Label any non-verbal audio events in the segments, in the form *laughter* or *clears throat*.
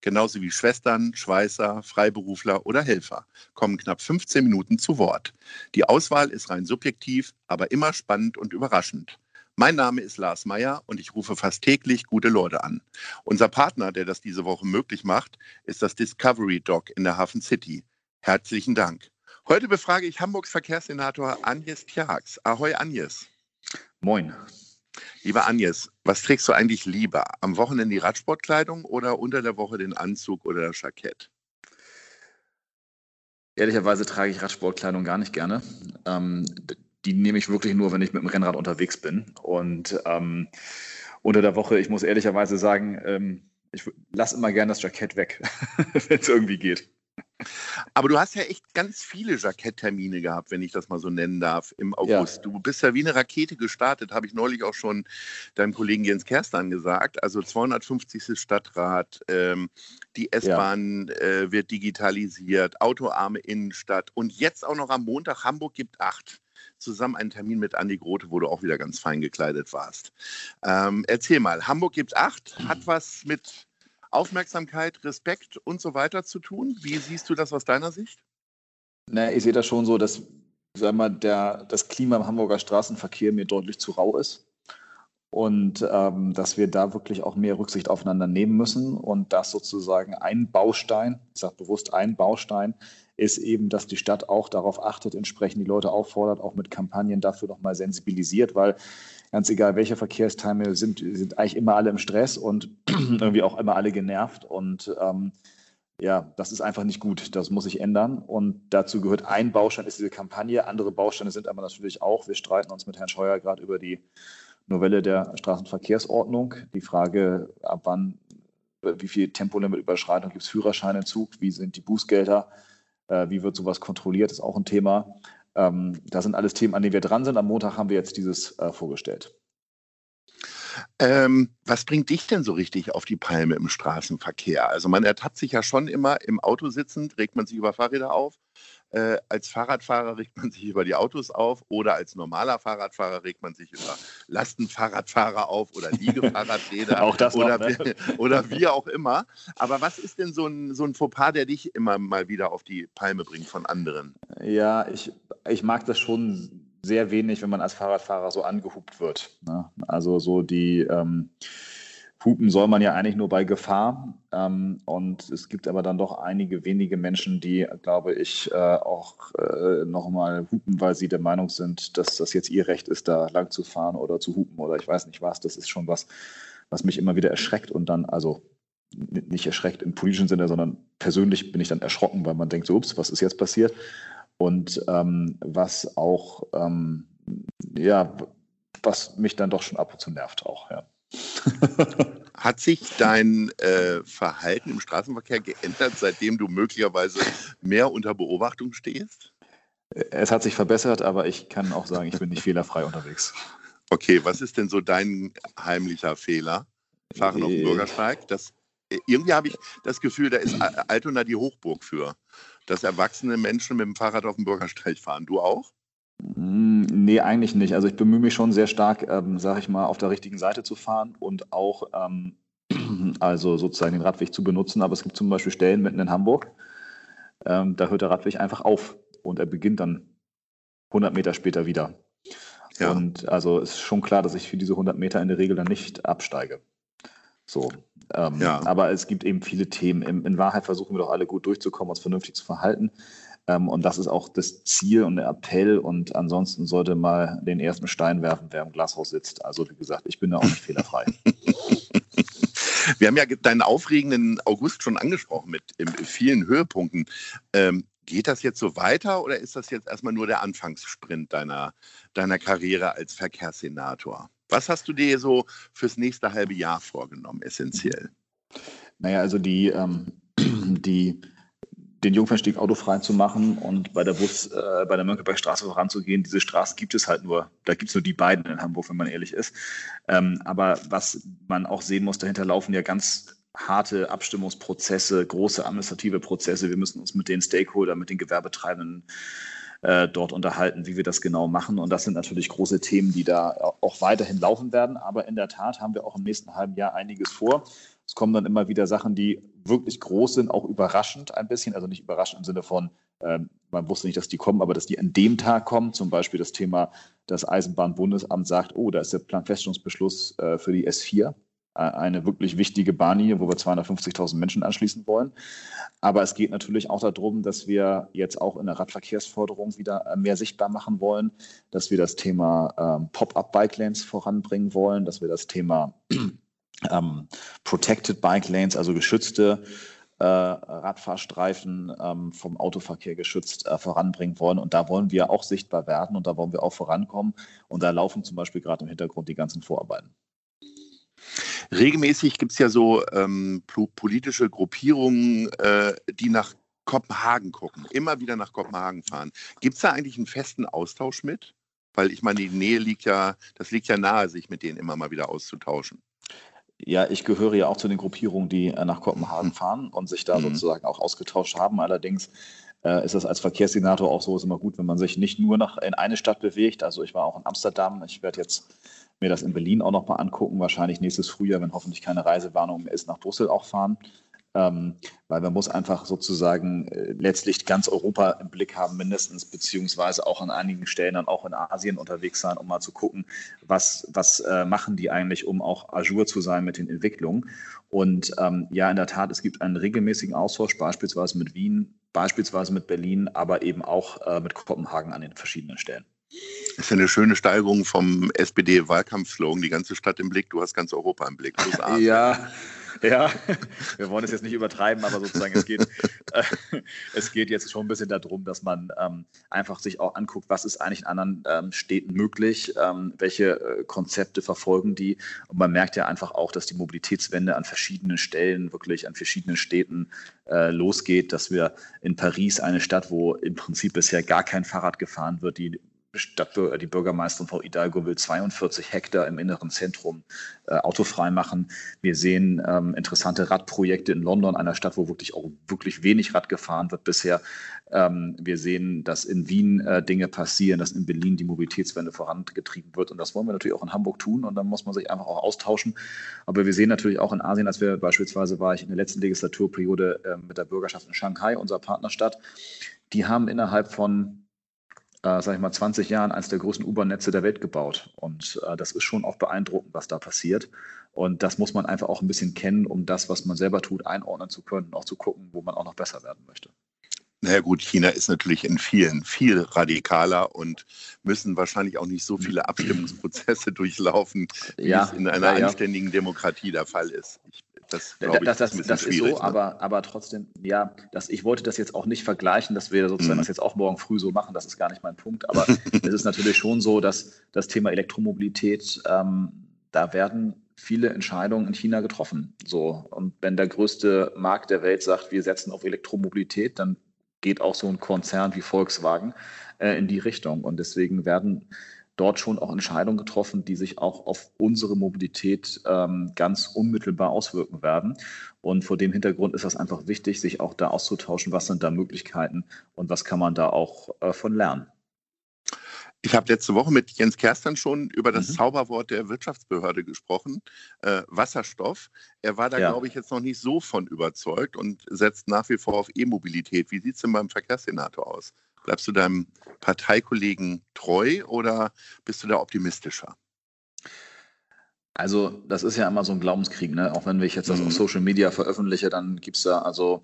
genauso wie Schwestern, Schweißer, Freiberufler oder Helfer, kommen knapp 15 Minuten zu Wort. Die Auswahl ist rein subjektiv, aber immer spannend und überraschend. Mein Name ist Lars Meyer und ich rufe fast täglich gute Leute an. Unser Partner, der das diese Woche möglich macht, ist das Discovery Dog in der Hafen City. Herzlichen Dank. Heute befrage ich Hamburgs Verkehrssenator Agnes Tjax. Ahoi Agnes. Moin. Lieber Agnes, was trägst du eigentlich lieber? Am Wochenende die Radsportkleidung oder unter der Woche den Anzug oder das Jackett? Ehrlicherweise trage ich Radsportkleidung gar nicht gerne. Ähm, die nehme ich wirklich nur, wenn ich mit dem Rennrad unterwegs bin. Und ähm, unter der Woche, ich muss ehrlicherweise sagen, ähm, ich lasse immer gerne das Jackett weg, *laughs* wenn es irgendwie geht. Aber du hast ja echt ganz viele Jacketttermine gehabt, wenn ich das mal so nennen darf, im August. Ja. Du bist ja wie eine Rakete gestartet, habe ich neulich auch schon deinem Kollegen Jens Kerstan gesagt. Also 250. Stadtrat, ähm, die S-Bahn ja. äh, wird digitalisiert, autoarme Innenstadt und jetzt auch noch am Montag Hamburg gibt acht zusammen einen Termin mit Andi Grote, wo du auch wieder ganz fein gekleidet warst. Ähm, erzähl mal, Hamburg gibt acht, hat was mit Aufmerksamkeit, Respekt und so weiter zu tun. Wie siehst du das aus deiner Sicht? Na, ich sehe das schon so, dass sag mal, der, das Klima im Hamburger Straßenverkehr mir deutlich zu rau ist. Und ähm, dass wir da wirklich auch mehr Rücksicht aufeinander nehmen müssen und dass sozusagen ein Baustein, ich sage bewusst ein Baustein, ist eben, dass die Stadt auch darauf achtet, entsprechend die Leute auffordert, auch mit Kampagnen dafür nochmal sensibilisiert, weil ganz egal, welche Verkehrsteilnehmer sind, sind eigentlich immer alle im Stress und *clears throat* irgendwie auch immer alle genervt. Und ähm, ja, das ist einfach nicht gut. Das muss sich ändern. Und dazu gehört ein Baustein, ist diese Kampagne. Andere Bausteine sind aber natürlich auch, wir streiten uns mit Herrn Scheuer gerade über die Novelle der Straßenverkehrsordnung. Die Frage, ab wann, wie viel Tempolimit-Überschreitung gibt es Führerscheinentzug, wie sind die Bußgelder, äh, wie wird sowas kontrolliert, ist auch ein Thema. Ähm, das sind alles Themen, an denen wir dran sind. Am Montag haben wir jetzt dieses äh, vorgestellt. Ähm, was bringt dich denn so richtig auf die Palme im Straßenverkehr? Also man ertappt sich ja schon immer im Auto sitzend, regt man sich über Fahrräder auf. Äh, als Fahrradfahrer regt man sich über die Autos auf oder als normaler Fahrradfahrer regt man sich über Lastenfahrradfahrer auf oder Liegefahrradräder *laughs* auch das oder, noch, ne? oder wie auch immer. Aber was ist denn so ein, so ein Fauxpas, der dich immer mal wieder auf die Palme bringt von anderen? Ja, ich, ich mag das schon sehr wenig, wenn man als Fahrradfahrer so angehupt wird. Ne? Also so die ähm, Hupen soll man ja eigentlich nur bei Gefahr. Ähm, und es gibt aber dann doch einige wenige Menschen, die, glaube ich, äh, auch äh, nochmal hupen, weil sie der Meinung sind, dass das jetzt ihr Recht ist, da lang zu fahren oder zu hupen oder ich weiß nicht was. Das ist schon was, was mich immer wieder erschreckt und dann, also nicht erschreckt im politischen Sinne, sondern persönlich bin ich dann erschrocken, weil man denkt, so, ups, was ist jetzt passiert? Und ähm, was auch, ähm, ja, was mich dann doch schon ab und zu nervt auch, ja. *laughs* Hat sich dein äh, Verhalten im Straßenverkehr geändert, seitdem du möglicherweise mehr unter Beobachtung stehst? Es hat sich verbessert, aber ich kann auch sagen, ich bin nicht fehlerfrei unterwegs. Okay, was ist denn so dein heimlicher Fehler? Fahren auf dem äh. Bürgersteig? Das, irgendwie habe ich das Gefühl, da ist Altona die Hochburg für, dass erwachsene Menschen mit dem Fahrrad auf dem Bürgersteig fahren. Du auch? Hm, nee, eigentlich nicht. Also ich bemühe mich schon sehr stark, ähm, sage ich mal, auf der richtigen Seite zu fahren und auch ähm, *clears throat* also sozusagen den Radweg zu benutzen. Aber es gibt zum Beispiel Stellen mitten in Hamburg, ähm, da hört der Radweg einfach auf und er beginnt dann 100 Meter später wieder. Ja. Und also ist schon klar, dass ich für diese 100 Meter in der Regel dann nicht absteige. So. Ähm, ja. Aber es gibt eben viele Themen. In, in Wahrheit versuchen wir doch alle gut durchzukommen, uns vernünftig zu verhalten. Ähm, und das ist auch das Ziel und der Appell. Und ansonsten sollte mal den ersten Stein werfen, wer im Glashaus sitzt. Also wie gesagt, ich bin da auch nicht fehlerfrei. *laughs* Wir haben ja deinen aufregenden August schon angesprochen mit vielen Höhepunkten. Ähm, geht das jetzt so weiter oder ist das jetzt erstmal nur der Anfangssprint deiner, deiner Karriere als Verkehrssenator? Was hast du dir so fürs nächste halbe Jahr vorgenommen, essentiell? Naja, also die, ähm, *clears throat* die den Jungfernstieg autofrei zu machen und bei der Bus, äh, bei der Mönckebergstraße voranzugehen. Diese Straßen gibt es halt nur, da gibt es nur die beiden in Hamburg, wenn man ehrlich ist. Ähm, aber was man auch sehen muss, dahinter laufen ja ganz harte Abstimmungsprozesse, große administrative Prozesse. Wir müssen uns mit den Stakeholdern, mit den Gewerbetreibenden äh, dort unterhalten, wie wir das genau machen. Und das sind natürlich große Themen, die da auch weiterhin laufen werden. Aber in der Tat haben wir auch im nächsten halben Jahr einiges vor. Es kommen dann immer wieder Sachen, die wirklich groß sind, auch überraschend ein bisschen. Also nicht überraschend im Sinne von, äh, man wusste nicht, dass die kommen, aber dass die an dem Tag kommen. Zum Beispiel das Thema, das Eisenbahnbundesamt sagt, oh, da ist der Planfeststellungsbeschluss äh, für die S4 äh, eine wirklich wichtige Bahnlinie, wo wir 250.000 Menschen anschließen wollen. Aber es geht natürlich auch darum, dass wir jetzt auch in der Radverkehrsförderung wieder äh, mehr sichtbar machen wollen, dass wir das Thema ähm, Pop-up-Bike-Lanes voranbringen wollen, dass wir das Thema *clears throat* ähm, Protected Bike Lanes, also geschützte äh, Radfahrstreifen ähm, vom Autoverkehr geschützt äh, voranbringen wollen. Und da wollen wir auch sichtbar werden und da wollen wir auch vorankommen. Und da laufen zum Beispiel gerade im Hintergrund die ganzen Vorarbeiten. Regelmäßig gibt es ja so ähm, politische Gruppierungen, äh, die nach Kopenhagen gucken, immer wieder nach Kopenhagen fahren. Gibt es da eigentlich einen festen Austausch mit? Weil ich meine, die Nähe liegt ja, das liegt ja nahe, sich mit denen immer mal wieder auszutauschen. Ja, ich gehöre ja auch zu den Gruppierungen, die äh, nach Kopenhagen fahren und sich da mhm. sozusagen auch ausgetauscht haben. Allerdings äh, ist das als Verkehrssenator auch so, ist immer gut, wenn man sich nicht nur nach, in eine Stadt bewegt. Also ich war auch in Amsterdam, ich werde jetzt mir das in Berlin auch nochmal angucken, wahrscheinlich nächstes Frühjahr, wenn hoffentlich keine Reisewarnung mehr ist, nach Brüssel auch fahren. Ähm, weil man muss einfach sozusagen äh, letztlich ganz Europa im Blick haben, mindestens, beziehungsweise auch an einigen Stellen dann auch in Asien unterwegs sein, um mal zu gucken, was, was äh, machen die eigentlich, um auch ajour zu sein mit den Entwicklungen. Und ähm, ja, in der Tat, es gibt einen regelmäßigen Austausch, beispielsweise mit Wien, beispielsweise mit Berlin, aber eben auch äh, mit Kopenhagen an den verschiedenen Stellen. Das ist eine schöne Steigerung vom SPD-Wahlkampfslogan, die ganze Stadt im Blick, du hast ganz Europa im Blick. ja, ja, wir wollen es jetzt nicht übertreiben, aber sozusagen es geht, äh, es geht jetzt schon ein bisschen darum, dass man ähm, einfach sich auch anguckt, was ist eigentlich in anderen ähm, Städten möglich, ähm, welche äh, Konzepte verfolgen die. Und man merkt ja einfach auch, dass die Mobilitätswende an verschiedenen Stellen, wirklich an verschiedenen Städten äh, losgeht, dass wir in Paris, eine Stadt, wo im Prinzip bisher gar kein Fahrrad gefahren wird, die Stadt, die Bürgermeisterin Frau Hidalgo will 42 Hektar im inneren Zentrum äh, autofrei machen. Wir sehen ähm, interessante Radprojekte in London, einer Stadt, wo wirklich auch wirklich wenig Rad gefahren wird bisher. Ähm, wir sehen, dass in Wien äh, Dinge passieren, dass in Berlin die Mobilitätswende vorangetrieben wird. Und das wollen wir natürlich auch in Hamburg tun. Und dann muss man sich einfach auch austauschen. Aber wir sehen natürlich auch in Asien, als wir beispielsweise war ich in der letzten Legislaturperiode äh, mit der Bürgerschaft in Shanghai, unserer Partnerstadt, die haben innerhalb von äh, sage ich mal, 20 Jahren eines der größten U-Bahn-Netze der Welt gebaut. Und äh, das ist schon auch beeindruckend, was da passiert. Und das muss man einfach auch ein bisschen kennen, um das, was man selber tut, einordnen zu können, auch zu gucken, wo man auch noch besser werden möchte. Naja gut, China ist natürlich in vielen viel radikaler und müssen wahrscheinlich auch nicht so viele Abstimmungsprozesse *laughs* durchlaufen, wie ja, es in einer ja, anständigen Demokratie der Fall ist. Ich das, ich, das, das, das ist so, ne? aber, aber trotzdem, ja, das, ich wollte das jetzt auch nicht vergleichen, dass wir sozusagen mhm. das jetzt auch morgen früh so machen, das ist gar nicht mein Punkt. Aber *laughs* es ist natürlich schon so, dass das Thema Elektromobilität, ähm, da werden viele Entscheidungen in China getroffen. So. Und wenn der größte Markt der Welt sagt, wir setzen auf Elektromobilität, dann geht auch so ein Konzern wie Volkswagen äh, in die Richtung. Und deswegen werden dort schon auch Entscheidungen getroffen, die sich auch auf unsere Mobilität ähm, ganz unmittelbar auswirken werden. Und vor dem Hintergrund ist das einfach wichtig, sich auch da auszutauschen, was sind da Möglichkeiten und was kann man da auch äh, von lernen. Ich habe letzte Woche mit Jens Kerstern schon über das mhm. Zauberwort der Wirtschaftsbehörde gesprochen, äh, Wasserstoff. Er war da, ja. glaube ich, jetzt noch nicht so von überzeugt und setzt nach wie vor auf E-Mobilität. Wie sieht es denn beim Verkehrssenator aus? Bleibst du deinem Parteikollegen treu oder bist du da optimistischer? Also, das ist ja immer so ein Glaubenskrieg, ne? Auch wenn ich jetzt das mhm. auf Social Media veröffentliche, dann gibt es da also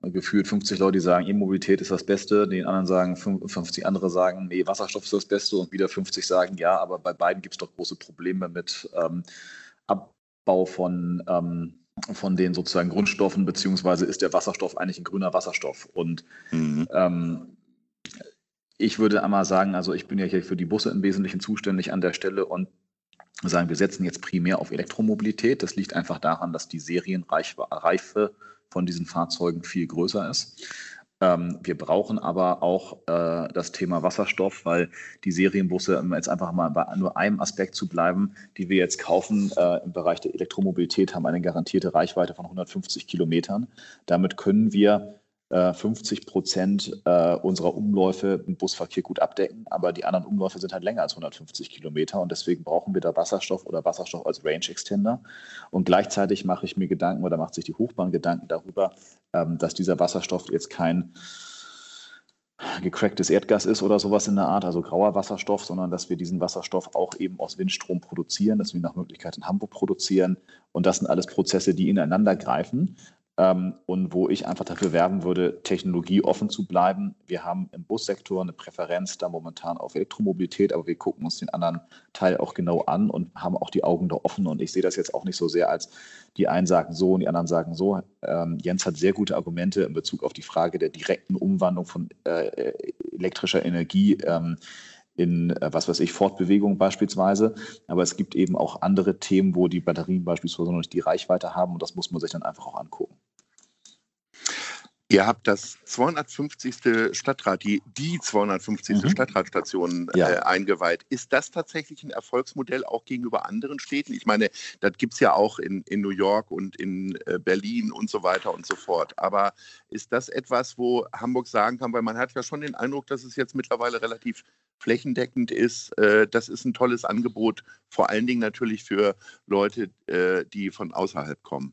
gefühlt 50 Leute, die sagen, E-Mobilität ist das Beste, den anderen sagen, 50 andere sagen, nee, Wasserstoff ist das Beste und wieder 50 sagen, ja, aber bei beiden gibt es doch große Probleme mit ähm, Abbau von, ähm, von den sozusagen Grundstoffen, beziehungsweise ist der Wasserstoff eigentlich ein grüner Wasserstoff. Und mhm. ähm, ich würde einmal sagen, also ich bin ja hier für die Busse im Wesentlichen zuständig an der Stelle und sagen, wir setzen jetzt primär auf Elektromobilität. Das liegt einfach daran, dass die Serienreife von diesen Fahrzeugen viel größer ist. Ähm, wir brauchen aber auch äh, das Thema Wasserstoff, weil die Serienbusse, um jetzt einfach mal bei nur einem Aspekt zu bleiben, die wir jetzt kaufen äh, im Bereich der Elektromobilität, haben eine garantierte Reichweite von 150 Kilometern. Damit können wir 50 äh, Prozent äh, unserer Umläufe im Busverkehr gut abdecken, aber die anderen Umläufe sind halt länger als 150 Kilometer und deswegen brauchen wir da Wasserstoff oder Wasserstoff als Range Extender. Und gleichzeitig mache ich mir Gedanken oder macht sich die Hochbahn Gedanken darüber, ähm, dass dieser Wasserstoff jetzt kein gecracktes Erdgas ist oder sowas in der Art, also grauer Wasserstoff, sondern dass wir diesen Wasserstoff auch eben aus Windstrom produzieren, dass wir ihn nach Möglichkeit in Hamburg produzieren. Und das sind alles Prozesse, die ineinander greifen ähm, und wo ich einfach dafür werben würde, technologieoffen zu bleiben. Wir haben im Bussektor eine Präferenz da momentan auf Elektromobilität, aber wir gucken uns den anderen Teil auch genau an und haben auch die Augen da offen. Und ich sehe das jetzt auch nicht so sehr als die einen sagen so und die anderen sagen so. Ähm, Jens hat sehr gute Argumente in Bezug auf die Frage der direkten Umwandlung von äh, elektrischer Energie. Ähm, in, äh, was weiß ich, Fortbewegung beispielsweise. Aber es gibt eben auch andere Themen, wo die Batterien beispielsweise noch nicht die Reichweite haben und das muss man sich dann einfach auch angucken. Ihr habt das 250. Stadtrat, die, die 250. Mhm. Stadtratstation ja. äh, eingeweiht. Ist das tatsächlich ein Erfolgsmodell auch gegenüber anderen Städten? Ich meine, das gibt es ja auch in, in New York und in äh, Berlin und so weiter und so fort. Aber ist das etwas, wo Hamburg sagen kann, weil man hat ja schon den Eindruck, dass es jetzt mittlerweile relativ flächendeckend ist. Äh, das ist ein tolles Angebot, vor allen Dingen natürlich für Leute, äh, die von außerhalb kommen.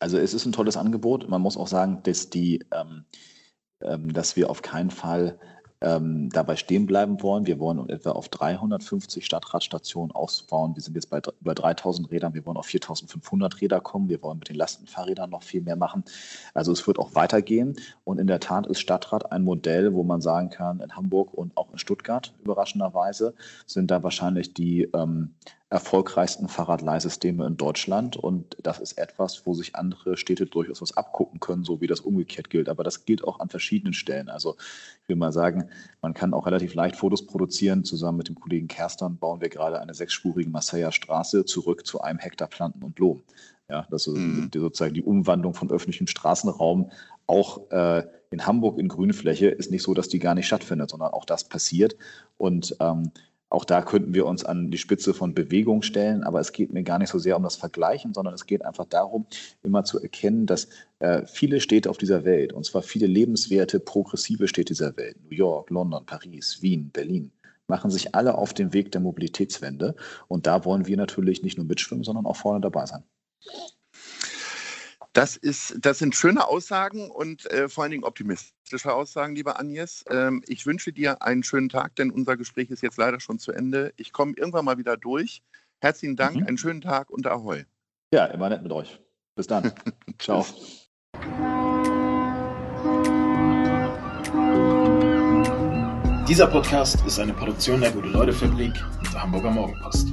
Also es ist ein tolles Angebot. Man muss auch sagen, dass die, ähm, ähm, dass wir auf keinen Fall ähm, dabei stehen bleiben wollen. Wir wollen etwa auf 350 Stadtradstationen ausbauen. Wir sind jetzt bei über 3000 Rädern. Wir wollen auf 4500 Räder kommen. Wir wollen mit den Lastenfahrrädern noch viel mehr machen. Also es wird auch weitergehen. Und in der Tat ist Stadtrad ein Modell, wo man sagen kann, in Hamburg und auch in Stuttgart überraschenderweise sind da wahrscheinlich die ähm, erfolgreichsten Fahrradleihsysteme in Deutschland. Und das ist etwas, wo sich andere Städte durchaus was abgucken können, so wie das umgekehrt gilt. Aber das gilt auch an verschiedenen Stellen. Also ich will mal sagen, man kann auch relativ leicht Fotos produzieren. Zusammen mit dem Kollegen Kerstern bauen wir gerade eine sechsspurige Marseiller Straße zurück zu einem Hektar Planten und Blumen. Ja, das ist mhm. sozusagen die Umwandlung von öffentlichem Straßenraum auch äh, in Hamburg in Grünfläche ist nicht so, dass die gar nicht stattfindet, sondern auch das passiert. Und ähm, auch da könnten wir uns an die Spitze von Bewegung stellen, aber es geht mir gar nicht so sehr um das Vergleichen, sondern es geht einfach darum, immer zu erkennen, dass äh, viele Städte auf dieser Welt, und zwar viele lebenswerte, progressive Städte dieser Welt, New York, London, Paris, Wien, Berlin, machen sich alle auf den Weg der Mobilitätswende. Und da wollen wir natürlich nicht nur mitschwimmen, sondern auch vorne dabei sein. Das, ist, das sind schöne Aussagen und äh, vor allen Dingen optimistische Aussagen, lieber Agnes. Ähm, ich wünsche dir einen schönen Tag, denn unser Gespräch ist jetzt leider schon zu Ende. Ich komme irgendwann mal wieder durch. Herzlichen Dank, mhm. einen schönen Tag und Ahoi. Ja, immer nett mit euch. Bis dann. *laughs* Ciao. Dieser Podcast ist eine Produktion der Gute-Leute-Fabrik und der Hamburger Morgenpost.